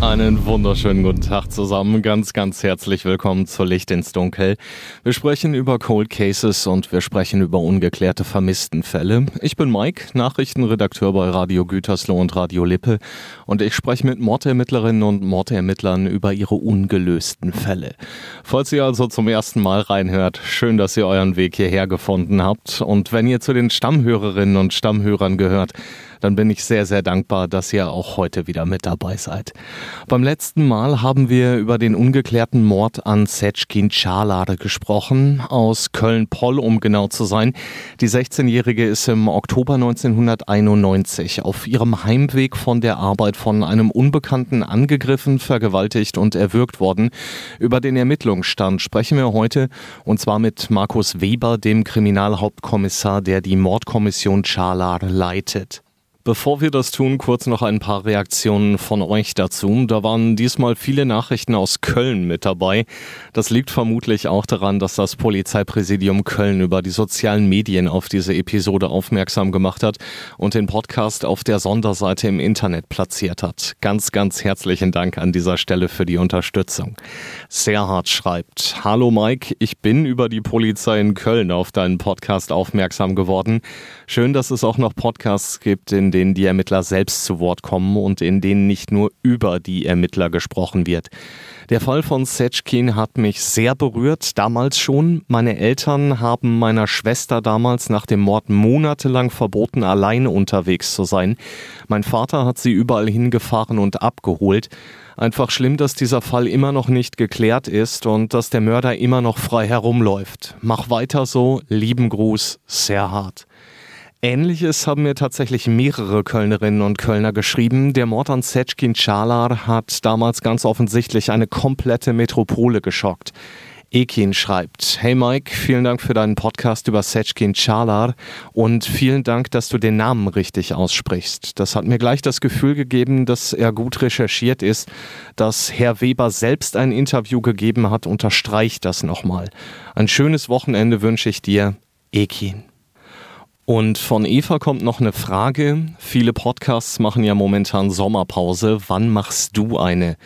Einen wunderschönen guten Tag zusammen. Ganz, ganz herzlich willkommen zu Licht ins Dunkel. Wir sprechen über Cold Cases und wir sprechen über ungeklärte Vermisstenfälle. Ich bin Mike, Nachrichtenredakteur bei Radio Gütersloh und Radio Lippe und ich spreche mit Mordermittlerinnen und Mordermittlern über ihre ungelösten Fälle. Falls ihr also zum ersten Mal reinhört, schön, dass ihr euren Weg hierher gefunden habt und wenn ihr zu den Stammhörerinnen und Stammhörern gehört, dann bin ich sehr, sehr dankbar, dass ihr auch heute wieder mit dabei seid. Beim letzten Mal haben wir über den ungeklärten Mord an Setschkin Çalar gesprochen, aus Köln-Poll, um genau zu sein. Die 16-Jährige ist im Oktober 1991 auf ihrem Heimweg von der Arbeit von einem Unbekannten angegriffen, vergewaltigt und erwürgt worden. Über den Ermittlungsstand sprechen wir heute und zwar mit Markus Weber, dem Kriminalhauptkommissar, der die Mordkommission Çalar leitet. Bevor wir das tun, kurz noch ein paar Reaktionen von euch dazu. Da waren diesmal viele Nachrichten aus Köln mit dabei. Das liegt vermutlich auch daran, dass das Polizeipräsidium Köln über die sozialen Medien auf diese Episode aufmerksam gemacht hat und den Podcast auf der Sonderseite im Internet platziert hat. Ganz, ganz herzlichen Dank an dieser Stelle für die Unterstützung. Serhard schreibt, Hallo Mike, ich bin über die Polizei in Köln auf deinen Podcast aufmerksam geworden. Schön, dass es auch noch Podcasts gibt, in denen die Ermittler selbst zu Wort kommen und in denen nicht nur über die Ermittler gesprochen wird. Der Fall von Setchkin hat mich sehr berührt, damals schon. Meine Eltern haben meiner Schwester damals nach dem Mord monatelang verboten, alleine unterwegs zu sein. Mein Vater hat sie überall hingefahren und abgeholt. Einfach schlimm, dass dieser Fall immer noch nicht geklärt ist und dass der Mörder immer noch frei herumläuft. Mach weiter so, lieben Gruß, sehr hart. Ähnliches haben mir tatsächlich mehrere Kölnerinnen und Kölner geschrieben. Der Mord an Setschkin Çalar hat damals ganz offensichtlich eine komplette Metropole geschockt. Ekin schreibt, Hey Mike, vielen Dank für deinen Podcast über Setschkin Çalar und vielen Dank, dass du den Namen richtig aussprichst. Das hat mir gleich das Gefühl gegeben, dass er gut recherchiert ist. Dass Herr Weber selbst ein Interview gegeben hat, unterstreicht das nochmal. Ein schönes Wochenende wünsche ich dir, Ekin. Und von Eva kommt noch eine Frage. Viele Podcasts machen ja momentan Sommerpause. Wann machst du eine?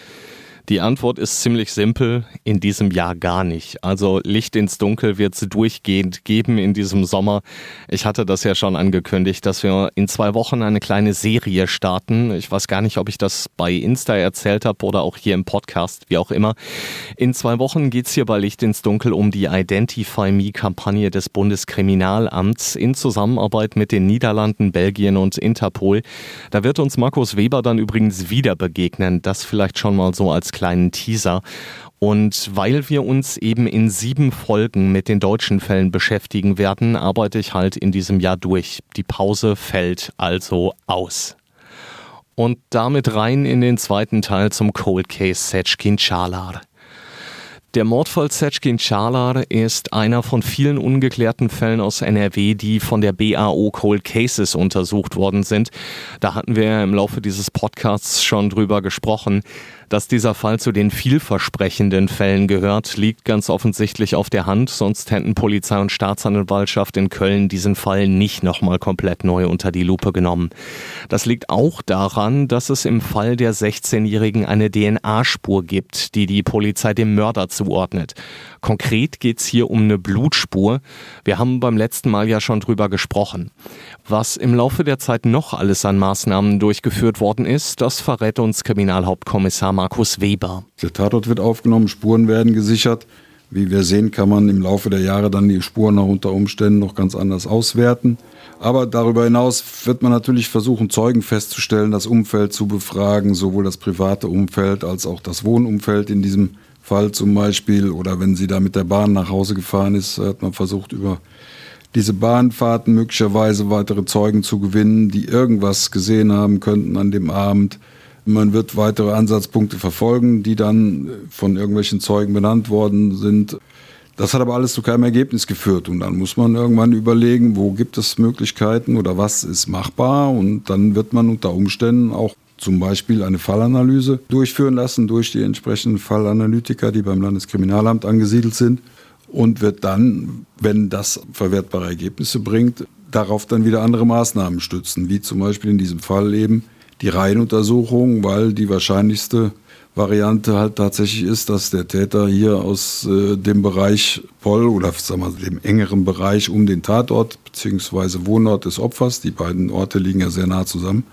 Die Antwort ist ziemlich simpel, in diesem Jahr gar nicht. Also Licht ins Dunkel wird es durchgehend geben in diesem Sommer. Ich hatte das ja schon angekündigt, dass wir in zwei Wochen eine kleine Serie starten. Ich weiß gar nicht, ob ich das bei Insta erzählt habe oder auch hier im Podcast, wie auch immer. In zwei Wochen geht es hier bei Licht ins Dunkel um die Identify Me-Kampagne des Bundeskriminalamts in Zusammenarbeit mit den Niederlanden, Belgien und Interpol. Da wird uns Markus Weber dann übrigens wieder begegnen. Das vielleicht schon mal so als kleinen Teaser. Und weil wir uns eben in sieben Folgen mit den deutschen Fällen beschäftigen werden, arbeite ich halt in diesem Jahr durch. Die Pause fällt also aus. Und damit rein in den zweiten Teil zum Cold Case Setchkin Çalar. Der Mordfall Setchkin Çalar ist einer von vielen ungeklärten Fällen aus NRW, die von der BAO Cold Cases untersucht worden sind. Da hatten wir im Laufe dieses Podcasts schon drüber gesprochen. Dass dieser Fall zu den vielversprechenden Fällen gehört, liegt ganz offensichtlich auf der Hand, sonst hätten Polizei und Staatsanwaltschaft in Köln diesen Fall nicht nochmal komplett neu unter die Lupe genommen. Das liegt auch daran, dass es im Fall der 16-Jährigen eine DNA-Spur gibt, die die Polizei dem Mörder zuordnet. Konkret geht es hier um eine Blutspur. Wir haben beim letzten Mal ja schon drüber gesprochen. Was im Laufe der Zeit noch alles an Maßnahmen durchgeführt worden ist, das verrät uns Kriminalhauptkommissar Markus Weber. Der Tatort wird aufgenommen, Spuren werden gesichert. Wie wir sehen, kann man im Laufe der Jahre dann die Spuren auch unter Umständen noch ganz anders auswerten. Aber darüber hinaus wird man natürlich versuchen, Zeugen festzustellen, das Umfeld zu befragen, sowohl das private Umfeld als auch das Wohnumfeld in diesem Fall zum Beispiel. Oder wenn sie da mit der Bahn nach Hause gefahren ist, hat man versucht, über diese Bahnfahrten möglicherweise weitere Zeugen zu gewinnen, die irgendwas gesehen haben könnten an dem Abend. Man wird weitere Ansatzpunkte verfolgen, die dann von irgendwelchen Zeugen benannt worden sind. Das hat aber alles zu keinem Ergebnis geführt. Und dann muss man irgendwann überlegen, wo gibt es Möglichkeiten oder was ist machbar. Und dann wird man unter Umständen auch zum Beispiel eine Fallanalyse durchführen lassen durch die entsprechenden Fallanalytiker, die beim Landeskriminalamt angesiedelt sind. Und wird dann, wenn das verwertbare Ergebnisse bringt, darauf dann wieder andere Maßnahmen stützen, wie zum Beispiel in diesem Fall eben die Reihenuntersuchung, weil die wahrscheinlichste Variante halt tatsächlich ist, dass der Täter hier aus äh, dem Bereich Poll oder sagen wir, dem engeren Bereich um den Tatort bzw. Wohnort des Opfers, die beiden Orte liegen ja sehr nah zusammen,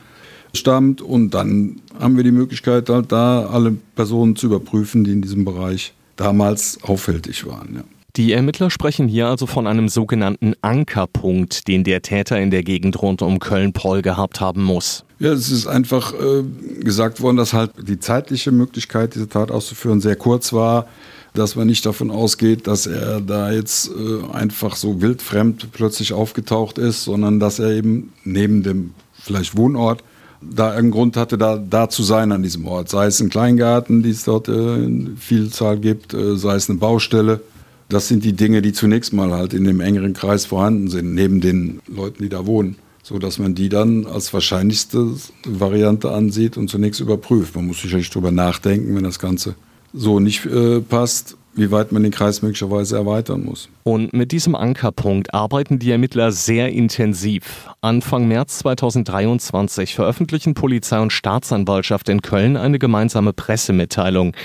stammt. Und dann haben wir die Möglichkeit, halt da alle Personen zu überprüfen, die in diesem Bereich damals auffällig waren. Ja. Die Ermittler sprechen hier also von einem sogenannten Ankerpunkt, den der Täter in der Gegend rund um Köln-Poll gehabt haben muss. Ja, es ist einfach äh, gesagt worden, dass halt die zeitliche Möglichkeit, diese Tat auszuführen, sehr kurz war, dass man nicht davon ausgeht, dass er da jetzt äh, einfach so wildfremd plötzlich aufgetaucht ist, sondern dass er eben neben dem vielleicht Wohnort da einen Grund hatte, da, da zu sein an diesem Ort. Sei es ein Kleingarten, die es dort äh, in Vielzahl gibt, äh, sei es eine Baustelle das sind die Dinge, die zunächst mal halt in dem engeren Kreis vorhanden sind, neben den Leuten, die da wohnen. So dass man die dann als wahrscheinlichste Variante ansieht und zunächst überprüft. Man muss sicherlich darüber nachdenken, wenn das Ganze so nicht äh, passt, wie weit man den Kreis möglicherweise erweitern muss. Und mit diesem Ankerpunkt arbeiten die Ermittler sehr intensiv. Anfang März 2023 veröffentlichen Polizei und Staatsanwaltschaft in Köln eine gemeinsame Pressemitteilung.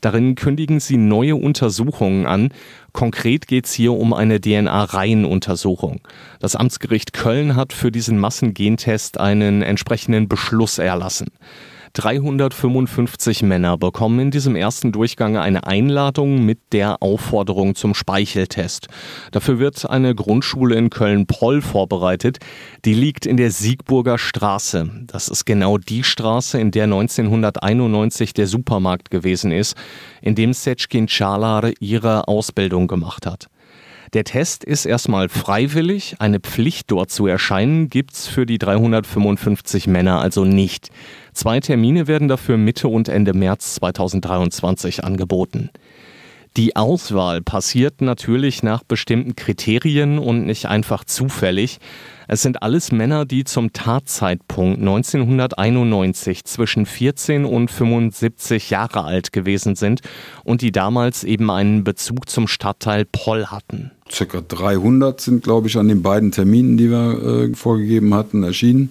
Darin kündigen sie neue Untersuchungen an. Konkret geht es hier um eine DNA-Reihenuntersuchung. Das Amtsgericht Köln hat für diesen Massengentest einen entsprechenden Beschluss erlassen. 355 Männer bekommen in diesem ersten Durchgang eine Einladung mit der Aufforderung zum Speicheltest. Dafür wird eine Grundschule in Köln-Poll vorbereitet. Die liegt in der Siegburger Straße. Das ist genau die Straße, in der 1991 der Supermarkt gewesen ist, in dem Seckin Çağlar ihre Ausbildung gemacht hat. Der Test ist erstmal freiwillig, eine Pflicht dort zu erscheinen gibt's für die 355 Männer also nicht. Zwei Termine werden dafür Mitte und Ende März 2023 angeboten. Die Auswahl passiert natürlich nach bestimmten Kriterien und nicht einfach zufällig. Es sind alles Männer, die zum Tatzeitpunkt 1991 zwischen 14 und 75 Jahre alt gewesen sind und die damals eben einen Bezug zum Stadtteil Poll hatten. Circa 300 sind, glaube ich, an den beiden Terminen, die wir äh, vorgegeben hatten, erschienen.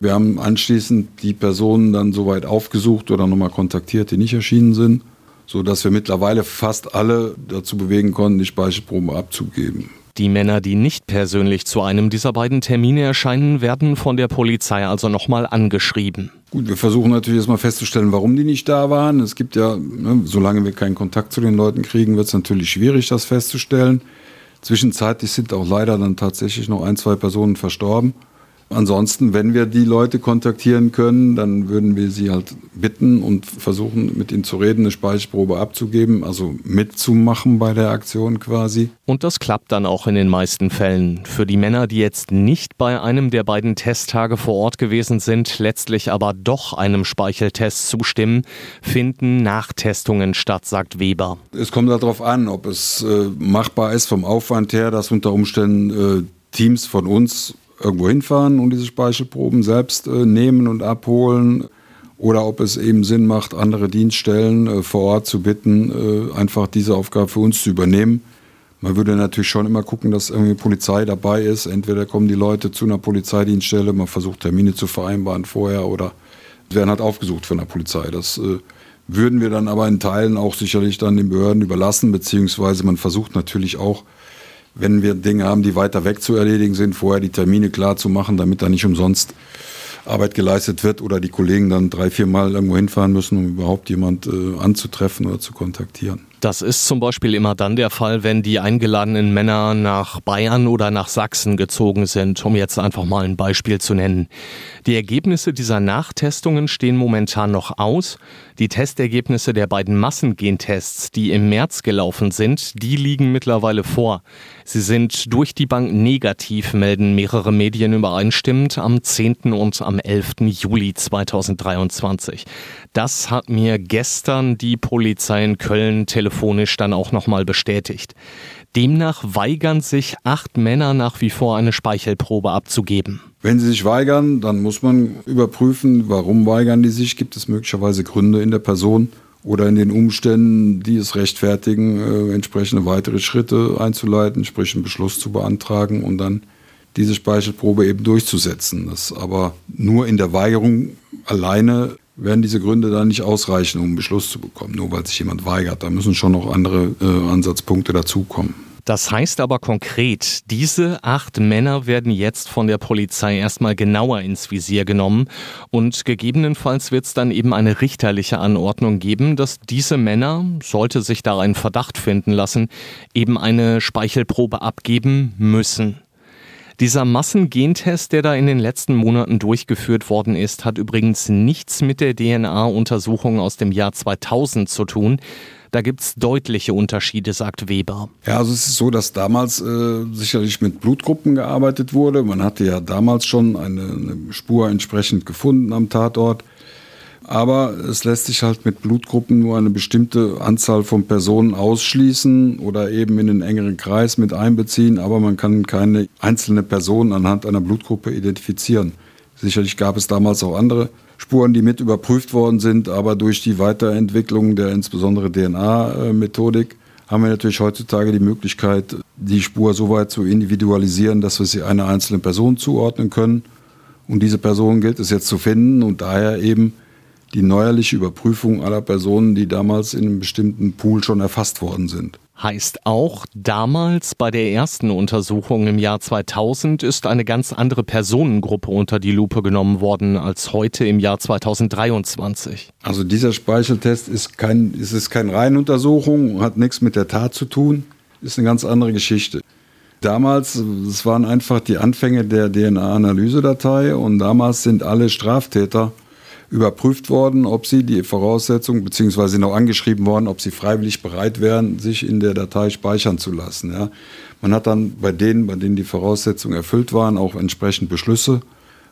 Wir haben anschließend die Personen dann soweit aufgesucht oder nochmal kontaktiert, die nicht erschienen sind so dass wir mittlerweile fast alle dazu bewegen konnten, die Speichelproben abzugeben. Die Männer, die nicht persönlich zu einem dieser beiden Termine erscheinen, werden von der Polizei also nochmal angeschrieben. Gut, wir versuchen natürlich erstmal festzustellen, warum die nicht da waren. Es gibt ja, ne, solange wir keinen Kontakt zu den Leuten kriegen, wird es natürlich schwierig, das festzustellen. Zwischenzeitlich sind auch leider dann tatsächlich noch ein, zwei Personen verstorben. Ansonsten, wenn wir die Leute kontaktieren können, dann würden wir sie halt bitten und versuchen, mit ihnen zu reden, eine Speichelprobe abzugeben, also mitzumachen bei der Aktion quasi. Und das klappt dann auch in den meisten Fällen. Für die Männer, die jetzt nicht bei einem der beiden Testtage vor Ort gewesen sind, letztlich aber doch einem Speicheltest zustimmen, finden Nachtestungen statt, sagt Weber. Es kommt darauf an, ob es äh, machbar ist vom Aufwand her, dass unter Umständen äh, Teams von uns irgendwo hinfahren und diese Speichelproben selbst äh, nehmen und abholen oder ob es eben Sinn macht, andere Dienststellen äh, vor Ort zu bitten, äh, einfach diese Aufgabe für uns zu übernehmen. Man würde natürlich schon immer gucken, dass irgendwie Polizei dabei ist. Entweder kommen die Leute zu einer Polizeidienststelle, man versucht Termine zu vereinbaren vorher oder werden halt aufgesucht von der Polizei. Das äh, würden wir dann aber in Teilen auch sicherlich dann den Behörden überlassen, beziehungsweise man versucht natürlich auch wenn wir Dinge haben, die weiter weg zu erledigen sind, vorher die Termine klar zu machen, damit da nicht umsonst Arbeit geleistet wird oder die Kollegen dann drei, vier Mal irgendwo hinfahren müssen, um überhaupt jemand äh, anzutreffen oder zu kontaktieren. Das ist zum Beispiel immer dann der Fall, wenn die eingeladenen Männer nach Bayern oder nach Sachsen gezogen sind, um jetzt einfach mal ein Beispiel zu nennen. Die Ergebnisse dieser Nachtestungen stehen momentan noch aus. Die Testergebnisse der beiden Massengentests, die im März gelaufen sind, die liegen mittlerweile vor. Sie sind durch die Bank negativ, melden mehrere Medien übereinstimmend am 10. und am 11. Juli 2023. Das hat mir gestern die Polizei in Köln telefonisch dann auch nochmal bestätigt. Demnach weigern sich acht Männer nach wie vor eine Speichelprobe abzugeben. Wenn sie sich weigern, dann muss man überprüfen, warum weigern die sich. Gibt es möglicherweise Gründe in der Person oder in den Umständen, die es rechtfertigen, äh, entsprechende weitere Schritte einzuleiten, sprich einen Beschluss zu beantragen und dann diese Speichelprobe eben durchzusetzen. Das aber nur in der Weigerung alleine werden diese Gründe da nicht ausreichen, um einen Beschluss zu bekommen, nur weil sich jemand weigert. Da müssen schon noch andere äh, Ansatzpunkte dazukommen. Das heißt aber konkret, diese acht Männer werden jetzt von der Polizei erstmal genauer ins Visier genommen und gegebenenfalls wird es dann eben eine richterliche Anordnung geben, dass diese Männer, sollte sich da ein Verdacht finden lassen, eben eine Speichelprobe abgeben müssen. Dieser Massengentest, der da in den letzten Monaten durchgeführt worden ist, hat übrigens nichts mit der DNA-Untersuchung aus dem Jahr 2000 zu tun. Da gibt es deutliche Unterschiede, sagt Weber. Ja, also es ist so, dass damals äh, sicherlich mit Blutgruppen gearbeitet wurde. Man hatte ja damals schon eine, eine Spur entsprechend gefunden am Tatort. Aber es lässt sich halt mit Blutgruppen nur eine bestimmte Anzahl von Personen ausschließen oder eben in den engeren Kreis mit einbeziehen. Aber man kann keine einzelne Person anhand einer Blutgruppe identifizieren. Sicherlich gab es damals auch andere Spuren, die mit überprüft worden sind. Aber durch die Weiterentwicklung der insbesondere DNA-Methodik haben wir natürlich heutzutage die Möglichkeit, die Spur so weit zu individualisieren, dass wir sie einer einzelnen Person zuordnen können. Und diese Person gilt es jetzt zu finden und daher eben die neuerliche Überprüfung aller Personen, die damals in einem bestimmten Pool schon erfasst worden sind. Heißt auch, damals bei der ersten Untersuchung im Jahr 2000 ist eine ganz andere Personengruppe unter die Lupe genommen worden als heute im Jahr 2023. Also dieser Speicheltest ist kein, es ist keine Reihenuntersuchung, hat nichts mit der Tat zu tun, ist eine ganz andere Geschichte. Damals, es waren einfach die Anfänge der DNA-Analysedatei und damals sind alle Straftäter überprüft worden, ob sie die Voraussetzungen, beziehungsweise noch angeschrieben worden, ob sie freiwillig bereit wären, sich in der Datei speichern zu lassen. Ja. Man hat dann bei denen, bei denen die Voraussetzungen erfüllt waren, auch entsprechend Beschlüsse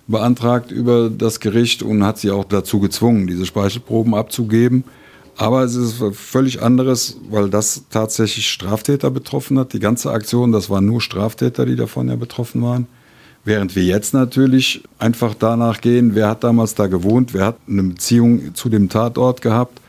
beantragt über das Gericht und hat sie auch dazu gezwungen, diese Speichelproben abzugeben. Aber es ist völlig anderes, weil das tatsächlich Straftäter betroffen hat. Die ganze Aktion, das waren nur Straftäter, die davon ja betroffen waren. Während wir jetzt natürlich einfach danach gehen, wer hat damals da gewohnt, wer hat eine Beziehung zu dem Tatort gehabt.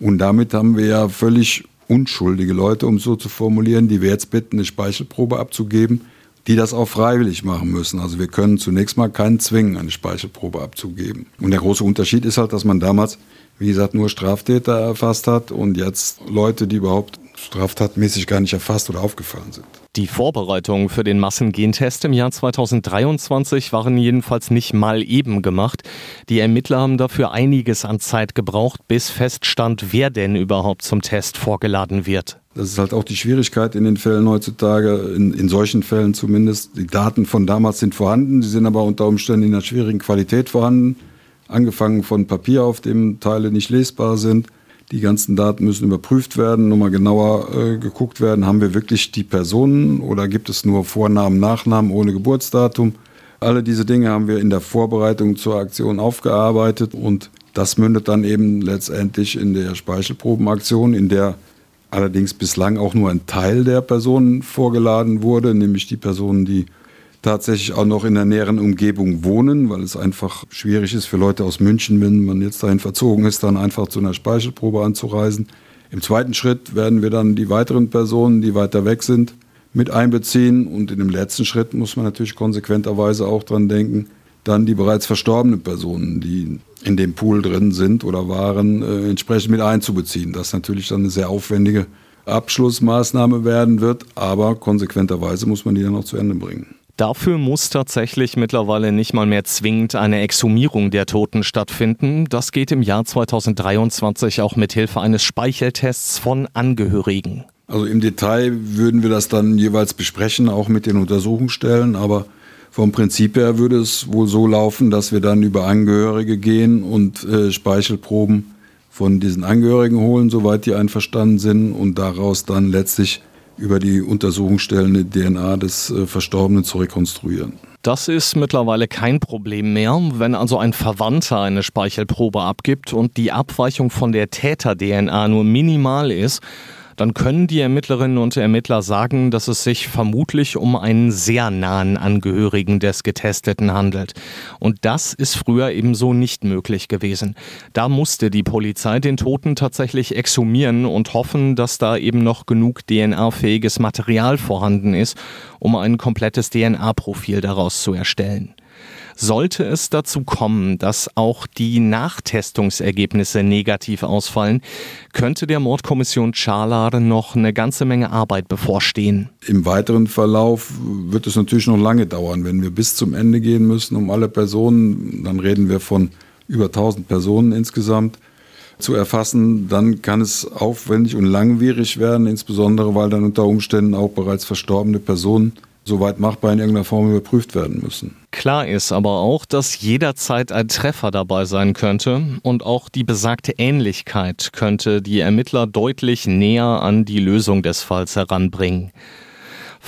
Und damit haben wir ja völlig unschuldige Leute, um so zu formulieren, die wir jetzt bitten, eine Speichelprobe abzugeben, die das auch freiwillig machen müssen. Also wir können zunächst mal keinen zwingen, eine Speichelprobe abzugeben. Und der große Unterschied ist halt, dass man damals, wie gesagt, nur Straftäter erfasst hat und jetzt Leute, die überhaupt straftatmäßig gar nicht erfasst oder aufgefallen sind. Die Vorbereitungen für den Massengentest im Jahr 2023 waren jedenfalls nicht mal eben gemacht. Die Ermittler haben dafür einiges an Zeit gebraucht, bis feststand, wer denn überhaupt zum Test vorgeladen wird. Das ist halt auch die Schwierigkeit in den Fällen heutzutage, in, in solchen Fällen zumindest. Die Daten von damals sind vorhanden, sie sind aber unter Umständen in einer schwierigen Qualität vorhanden. Angefangen von Papier, auf dem Teile nicht lesbar sind die ganzen Daten müssen überprüft werden, nochmal genauer äh, geguckt werden. Haben wir wirklich die Personen oder gibt es nur Vornamen, Nachnamen ohne Geburtsdatum? Alle diese Dinge haben wir in der Vorbereitung zur Aktion aufgearbeitet und das mündet dann eben letztendlich in der Speichelprobenaktion, in der allerdings bislang auch nur ein Teil der Personen vorgeladen wurde, nämlich die Personen, die tatsächlich auch noch in der näheren Umgebung wohnen, weil es einfach schwierig ist für Leute aus München, wenn man jetzt dahin verzogen ist, dann einfach zu einer Speichelprobe anzureisen. Im zweiten Schritt werden wir dann die weiteren Personen, die weiter weg sind, mit einbeziehen. Und in dem letzten Schritt muss man natürlich konsequenterweise auch dran denken, dann die bereits verstorbenen Personen, die in dem Pool drin sind oder waren, äh, entsprechend mit einzubeziehen. Das natürlich dann eine sehr aufwendige Abschlussmaßnahme werden wird, aber konsequenterweise muss man die dann auch zu Ende bringen. Dafür muss tatsächlich mittlerweile nicht mal mehr zwingend eine Exhumierung der Toten stattfinden. Das geht im Jahr 2023 auch mit Hilfe eines Speicheltests von Angehörigen. Also im Detail würden wir das dann jeweils besprechen, auch mit den Untersuchungsstellen, aber vom Prinzip her würde es wohl so laufen, dass wir dann über Angehörige gehen und äh, Speichelproben von diesen Angehörigen holen, soweit die einverstanden sind und daraus dann letztlich über die Untersuchungsstellen die DNA des äh, Verstorbenen zu rekonstruieren. Das ist mittlerweile kein Problem mehr. Wenn also ein Verwandter eine Speichelprobe abgibt und die Abweichung von der Täter-DNA nur minimal ist, dann können die Ermittlerinnen und Ermittler sagen, dass es sich vermutlich um einen sehr nahen Angehörigen des Getesteten handelt. Und das ist früher ebenso nicht möglich gewesen. Da musste die Polizei den Toten tatsächlich exhumieren und hoffen, dass da eben noch genug DNA-fähiges Material vorhanden ist, um ein komplettes DNA-Profil daraus zu erstellen. Sollte es dazu kommen, dass auch die Nachtestungsergebnisse negativ ausfallen, könnte der Mordkommission Charlar noch eine ganze Menge Arbeit bevorstehen. Im weiteren Verlauf wird es natürlich noch lange dauern. Wenn wir bis zum Ende gehen müssen, um alle Personen, dann reden wir von über 1000 Personen insgesamt, zu erfassen, dann kann es aufwendig und langwierig werden, insbesondere weil dann unter Umständen auch bereits verstorbene Personen soweit machbar in irgendeiner Form überprüft werden müssen. Klar ist aber auch, dass jederzeit ein Treffer dabei sein könnte und auch die besagte Ähnlichkeit könnte die Ermittler deutlich näher an die Lösung des Falls heranbringen.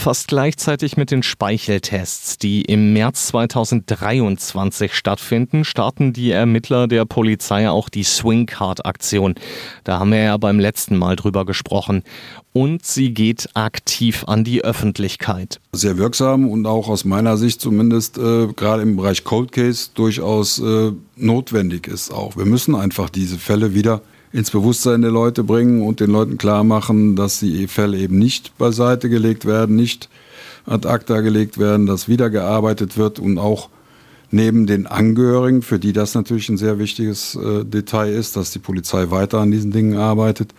Fast gleichzeitig mit den Speicheltests, die im März 2023 stattfinden, starten die Ermittler der Polizei auch die Swing Card Aktion. Da haben wir ja beim letzten Mal drüber gesprochen. Und sie geht aktiv an die Öffentlichkeit. Sehr wirksam und auch aus meiner Sicht zumindest äh, gerade im Bereich Cold Case durchaus äh, notwendig ist auch. Wir müssen einfach diese Fälle wieder ins Bewusstsein der Leute bringen und den Leuten klar machen, dass die Fälle eben nicht beiseite gelegt werden, nicht ad acta gelegt werden, dass wieder gearbeitet wird und auch neben den Angehörigen, für die das natürlich ein sehr wichtiges äh, Detail ist, dass die Polizei weiter an diesen Dingen arbeitet,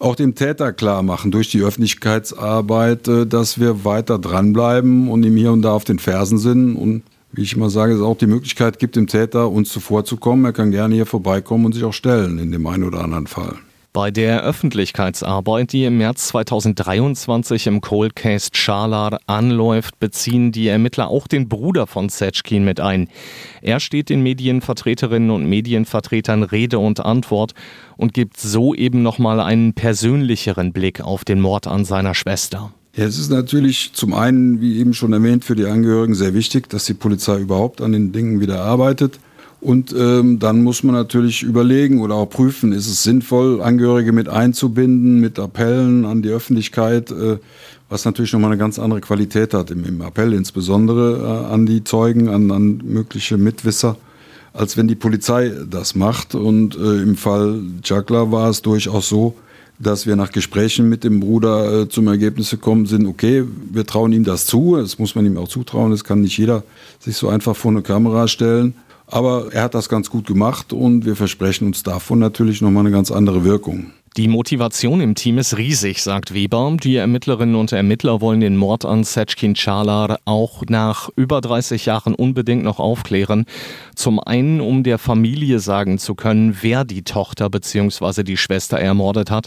auch dem Täter klar machen durch die Öffentlichkeitsarbeit, äh, dass wir weiter dranbleiben und ihm hier und da auf den Fersen sind und wie ich immer sage, es auch die Möglichkeit gibt, dem Täter uns zuvorzukommen. Er kann gerne hier vorbeikommen und sich auch stellen in dem einen oder anderen Fall. Bei der Öffentlichkeitsarbeit, die im März 2023 im Cold Case Charlar anläuft, beziehen die Ermittler auch den Bruder von Setschkin mit ein. Er steht den Medienvertreterinnen und Medienvertretern Rede und Antwort und gibt so eben nochmal einen persönlicheren Blick auf den Mord an seiner Schwester. Ja, es ist natürlich zum einen, wie eben schon erwähnt, für die Angehörigen sehr wichtig, dass die Polizei überhaupt an den Dingen wieder arbeitet. Und ähm, dann muss man natürlich überlegen oder auch prüfen, ist es sinnvoll, Angehörige mit einzubinden, mit Appellen an die Öffentlichkeit, äh, was natürlich nochmal eine ganz andere Qualität hat, im, im Appell insbesondere äh, an die Zeugen, an, an mögliche Mitwisser, als wenn die Polizei das macht. Und äh, im Fall Juggler war es durchaus so, dass wir nach Gesprächen mit dem Bruder äh, zum Ergebnis gekommen sind, okay, wir trauen ihm das zu, das muss man ihm auch zutrauen, das kann nicht jeder sich so einfach vor eine Kamera stellen. Aber er hat das ganz gut gemacht und wir versprechen uns davon natürlich nochmal eine ganz andere Wirkung. Die Motivation im Team ist riesig, sagt Weber. Die Ermittlerinnen und Ermittler wollen den Mord an Setschkin Chalar auch nach über 30 Jahren unbedingt noch aufklären. Zum einen, um der Familie sagen zu können, wer die Tochter bzw. die Schwester ermordet hat,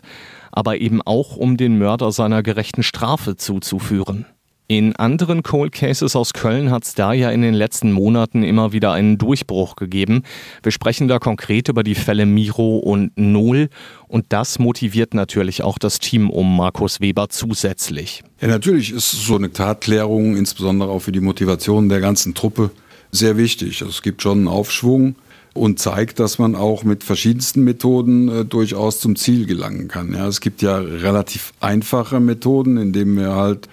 aber eben auch, um den Mörder seiner gerechten Strafe zuzuführen. In anderen Cold Cases aus Köln hat es da ja in den letzten Monaten immer wieder einen Durchbruch gegeben. Wir sprechen da konkret über die Fälle Miro und Null und das motiviert natürlich auch das Team um Markus Weber zusätzlich. Ja, natürlich ist so eine Tatklärung, insbesondere auch für die Motivation der ganzen Truppe, sehr wichtig. Also es gibt schon einen Aufschwung und zeigt, dass man auch mit verschiedensten Methoden äh, durchaus zum Ziel gelangen kann. Ja, es gibt ja relativ einfache Methoden, indem wir halt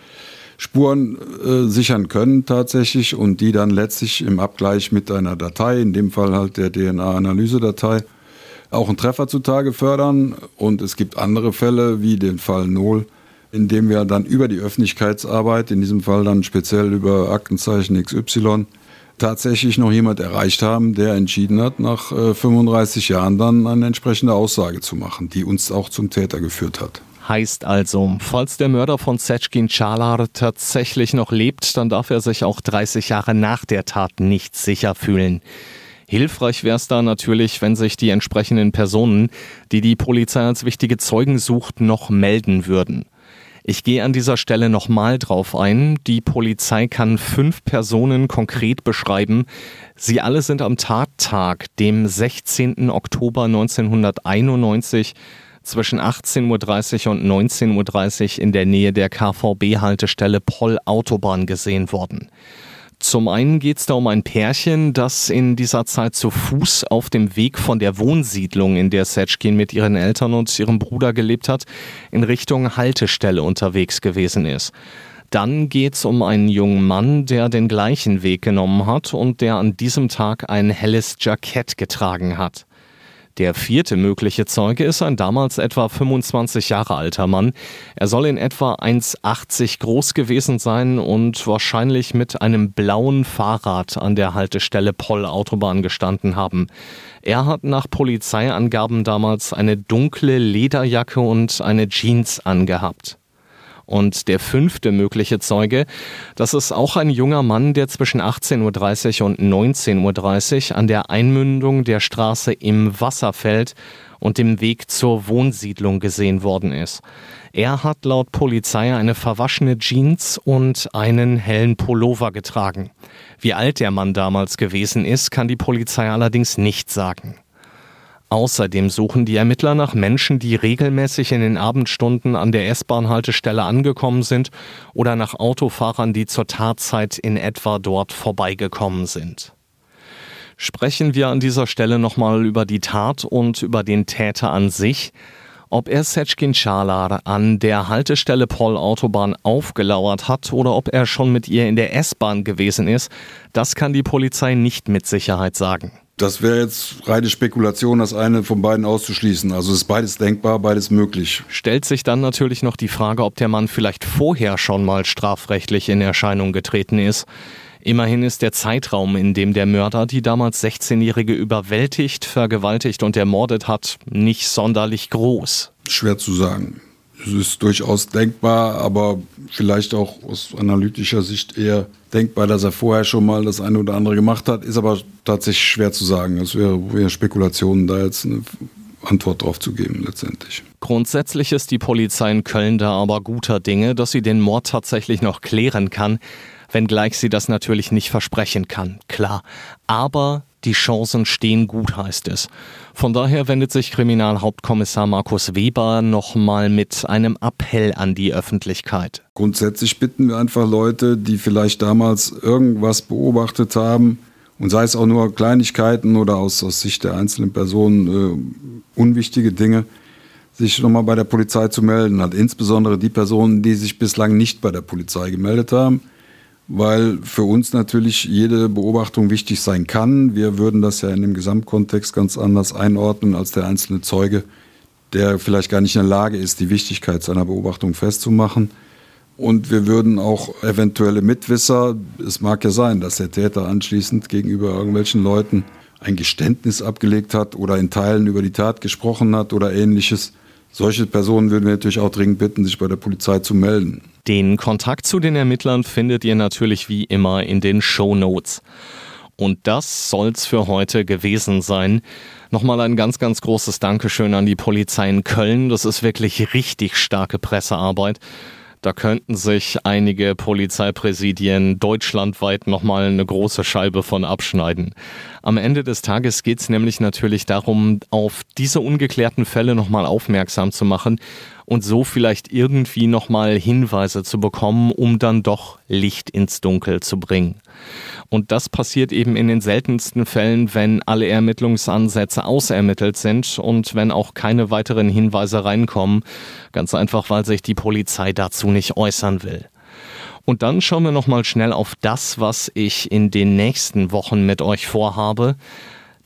Spuren äh, sichern können tatsächlich und die dann letztlich im Abgleich mit einer Datei, in dem Fall halt der DNA-Analyse-Datei, auch einen Treffer zutage fördern. Und es gibt andere Fälle, wie den Fall Null, in dem wir dann über die Öffentlichkeitsarbeit, in diesem Fall dann speziell über Aktenzeichen XY, tatsächlich noch jemand erreicht haben, der entschieden hat, nach äh, 35 Jahren dann eine entsprechende Aussage zu machen, die uns auch zum Täter geführt hat. Heißt also, falls der Mörder von Setschkin Chalar tatsächlich noch lebt, dann darf er sich auch 30 Jahre nach der Tat nicht sicher fühlen. Hilfreich wäre es da natürlich, wenn sich die entsprechenden Personen, die die Polizei als wichtige Zeugen sucht, noch melden würden. Ich gehe an dieser Stelle nochmal drauf ein. Die Polizei kann fünf Personen konkret beschreiben. Sie alle sind am Tattag, dem 16. Oktober 1991, zwischen 18.30 Uhr und 19.30 Uhr in der Nähe der KVB-Haltestelle Poll Autobahn gesehen worden. Zum einen geht es da um ein Pärchen, das in dieser Zeit zu Fuß auf dem Weg von der Wohnsiedlung, in der Setschkin mit ihren Eltern und ihrem Bruder gelebt hat, in Richtung Haltestelle unterwegs gewesen ist. Dann geht es um einen jungen Mann, der den gleichen Weg genommen hat und der an diesem Tag ein helles Jackett getragen hat. Der vierte mögliche Zeuge ist ein damals etwa 25 Jahre alter Mann. Er soll in etwa 1,80 groß gewesen sein und wahrscheinlich mit einem blauen Fahrrad an der Haltestelle Poll Autobahn gestanden haben. Er hat nach Polizeiangaben damals eine dunkle Lederjacke und eine Jeans angehabt. Und der fünfte mögliche Zeuge, das ist auch ein junger Mann, der zwischen 18.30 Uhr und 19.30 Uhr an der Einmündung der Straße im Wasserfeld und dem Weg zur Wohnsiedlung gesehen worden ist. Er hat laut Polizei eine verwaschene Jeans und einen hellen Pullover getragen. Wie alt der Mann damals gewesen ist, kann die Polizei allerdings nicht sagen. Außerdem suchen die Ermittler nach Menschen, die regelmäßig in den Abendstunden an der S-Bahn-Haltestelle angekommen sind oder nach Autofahrern, die zur Tatzeit in etwa dort vorbeigekommen sind. Sprechen wir an dieser Stelle nochmal über die Tat und über den Täter an sich. Ob er Setschkin Chalar an der Haltestelle Paul Autobahn aufgelauert hat oder ob er schon mit ihr in der S-Bahn gewesen ist, das kann die Polizei nicht mit Sicherheit sagen. Das wäre jetzt reine Spekulation, das eine von beiden auszuschließen. Also ist beides denkbar, beides möglich. Stellt sich dann natürlich noch die Frage, ob der Mann vielleicht vorher schon mal strafrechtlich in Erscheinung getreten ist. Immerhin ist der Zeitraum, in dem der Mörder die damals 16-Jährige überwältigt, vergewaltigt und ermordet hat, nicht sonderlich groß. Schwer zu sagen. Es ist durchaus denkbar, aber vielleicht auch aus analytischer Sicht eher denkbar, dass er vorher schon mal das eine oder andere gemacht hat. Ist aber tatsächlich schwer zu sagen. Es wäre, wäre Spekulationen, da jetzt eine Antwort drauf zu geben letztendlich. Grundsätzlich ist die Polizei in Köln da aber guter Dinge, dass sie den Mord tatsächlich noch klären kann, wenngleich sie das natürlich nicht versprechen kann, klar. Aber die Chancen stehen gut, heißt es. Von daher wendet sich Kriminalhauptkommissar Markus Weber nochmal mit einem Appell an die Öffentlichkeit. Grundsätzlich bitten wir einfach Leute, die vielleicht damals irgendwas beobachtet haben, und sei es auch nur Kleinigkeiten oder aus, aus Sicht der einzelnen Personen äh, unwichtige Dinge, sich nochmal bei der Polizei zu melden hat. Insbesondere die Personen, die sich bislang nicht bei der Polizei gemeldet haben weil für uns natürlich jede Beobachtung wichtig sein kann. Wir würden das ja in dem Gesamtkontext ganz anders einordnen als der einzelne Zeuge, der vielleicht gar nicht in der Lage ist, die Wichtigkeit seiner Beobachtung festzumachen. Und wir würden auch eventuelle Mitwisser, es mag ja sein, dass der Täter anschließend gegenüber irgendwelchen Leuten ein Geständnis abgelegt hat oder in Teilen über die Tat gesprochen hat oder ähnliches, solche Personen würden wir natürlich auch dringend bitten, sich bei der Polizei zu melden. Den Kontakt zu den Ermittlern findet ihr natürlich wie immer in den Show Notes. Und das soll's für heute gewesen sein. Nochmal ein ganz, ganz großes Dankeschön an die Polizei in Köln. Das ist wirklich richtig starke Pressearbeit. Da könnten sich einige Polizeipräsidien deutschlandweit nochmal eine große Scheibe von abschneiden. Am Ende des Tages geht es nämlich natürlich darum, auf diese ungeklärten Fälle nochmal aufmerksam zu machen und so vielleicht irgendwie nochmal Hinweise zu bekommen, um dann doch Licht ins Dunkel zu bringen. Und das passiert eben in den seltensten Fällen, wenn alle Ermittlungsansätze ausermittelt sind und wenn auch keine weiteren Hinweise reinkommen. Ganz einfach, weil sich die Polizei dazu nicht äußern will. Und dann schauen wir nochmal schnell auf das, was ich in den nächsten Wochen mit euch vorhabe.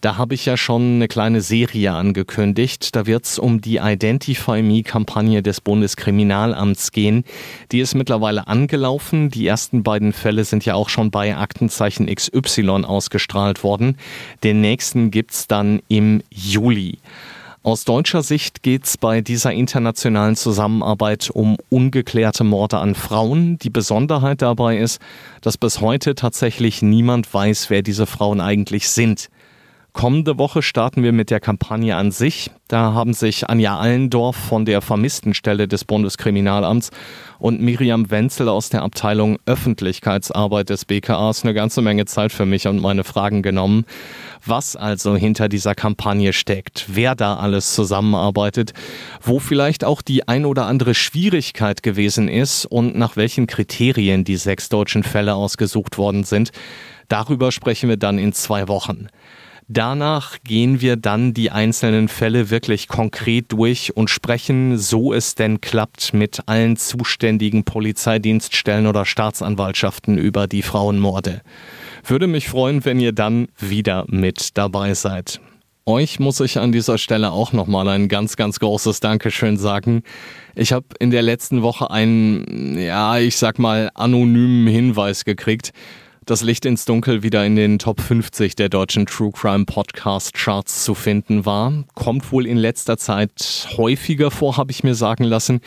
Da habe ich ja schon eine kleine Serie angekündigt. Da wird es um die Identify Me-Kampagne des Bundeskriminalamts gehen. Die ist mittlerweile angelaufen. Die ersten beiden Fälle sind ja auch schon bei Aktenzeichen XY ausgestrahlt worden. Den nächsten gibt es dann im Juli. Aus deutscher Sicht geht es bei dieser internationalen Zusammenarbeit um ungeklärte Morde an Frauen. Die Besonderheit dabei ist, dass bis heute tatsächlich niemand weiß, wer diese Frauen eigentlich sind. Kommende Woche starten wir mit der Kampagne an sich. Da haben sich Anja Allendorf von der Vermisstenstelle des Bundeskriminalamts und Miriam Wenzel aus der Abteilung Öffentlichkeitsarbeit des BKAs eine ganze Menge Zeit für mich und meine Fragen genommen. Was also hinter dieser Kampagne steckt, wer da alles zusammenarbeitet, wo vielleicht auch die ein oder andere Schwierigkeit gewesen ist und nach welchen Kriterien die sechs deutschen Fälle ausgesucht worden sind. Darüber sprechen wir dann in zwei Wochen. Danach gehen wir dann die einzelnen Fälle wirklich konkret durch und sprechen, so es denn klappt, mit allen zuständigen Polizeidienststellen oder Staatsanwaltschaften über die Frauenmorde. Würde mich freuen, wenn ihr dann wieder mit dabei seid. Euch muss ich an dieser Stelle auch nochmal ein ganz, ganz großes Dankeschön sagen. Ich habe in der letzten Woche einen, ja, ich sag mal, anonymen Hinweis gekriegt das Licht ins Dunkel wieder in den Top 50 der deutschen True Crime Podcast Charts zu finden war. Kommt wohl in letzter Zeit häufiger vor, habe ich mir sagen lassen.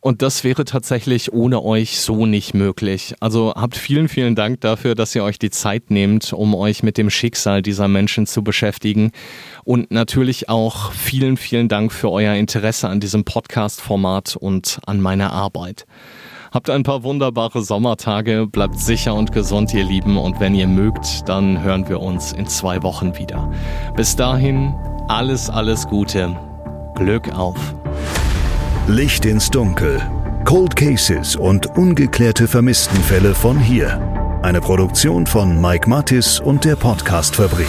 Und das wäre tatsächlich ohne euch so nicht möglich. Also habt vielen, vielen Dank dafür, dass ihr euch die Zeit nehmt, um euch mit dem Schicksal dieser Menschen zu beschäftigen. Und natürlich auch vielen, vielen Dank für euer Interesse an diesem Podcast-Format und an meiner Arbeit. Habt ein paar wunderbare Sommertage, bleibt sicher und gesund, ihr Lieben, und wenn ihr mögt, dann hören wir uns in zwei Wochen wieder. Bis dahin, alles, alles Gute. Glück auf. Licht ins Dunkel. Cold Cases und ungeklärte Vermisstenfälle von hier. Eine Produktion von Mike Mattis und der Podcastfabrik.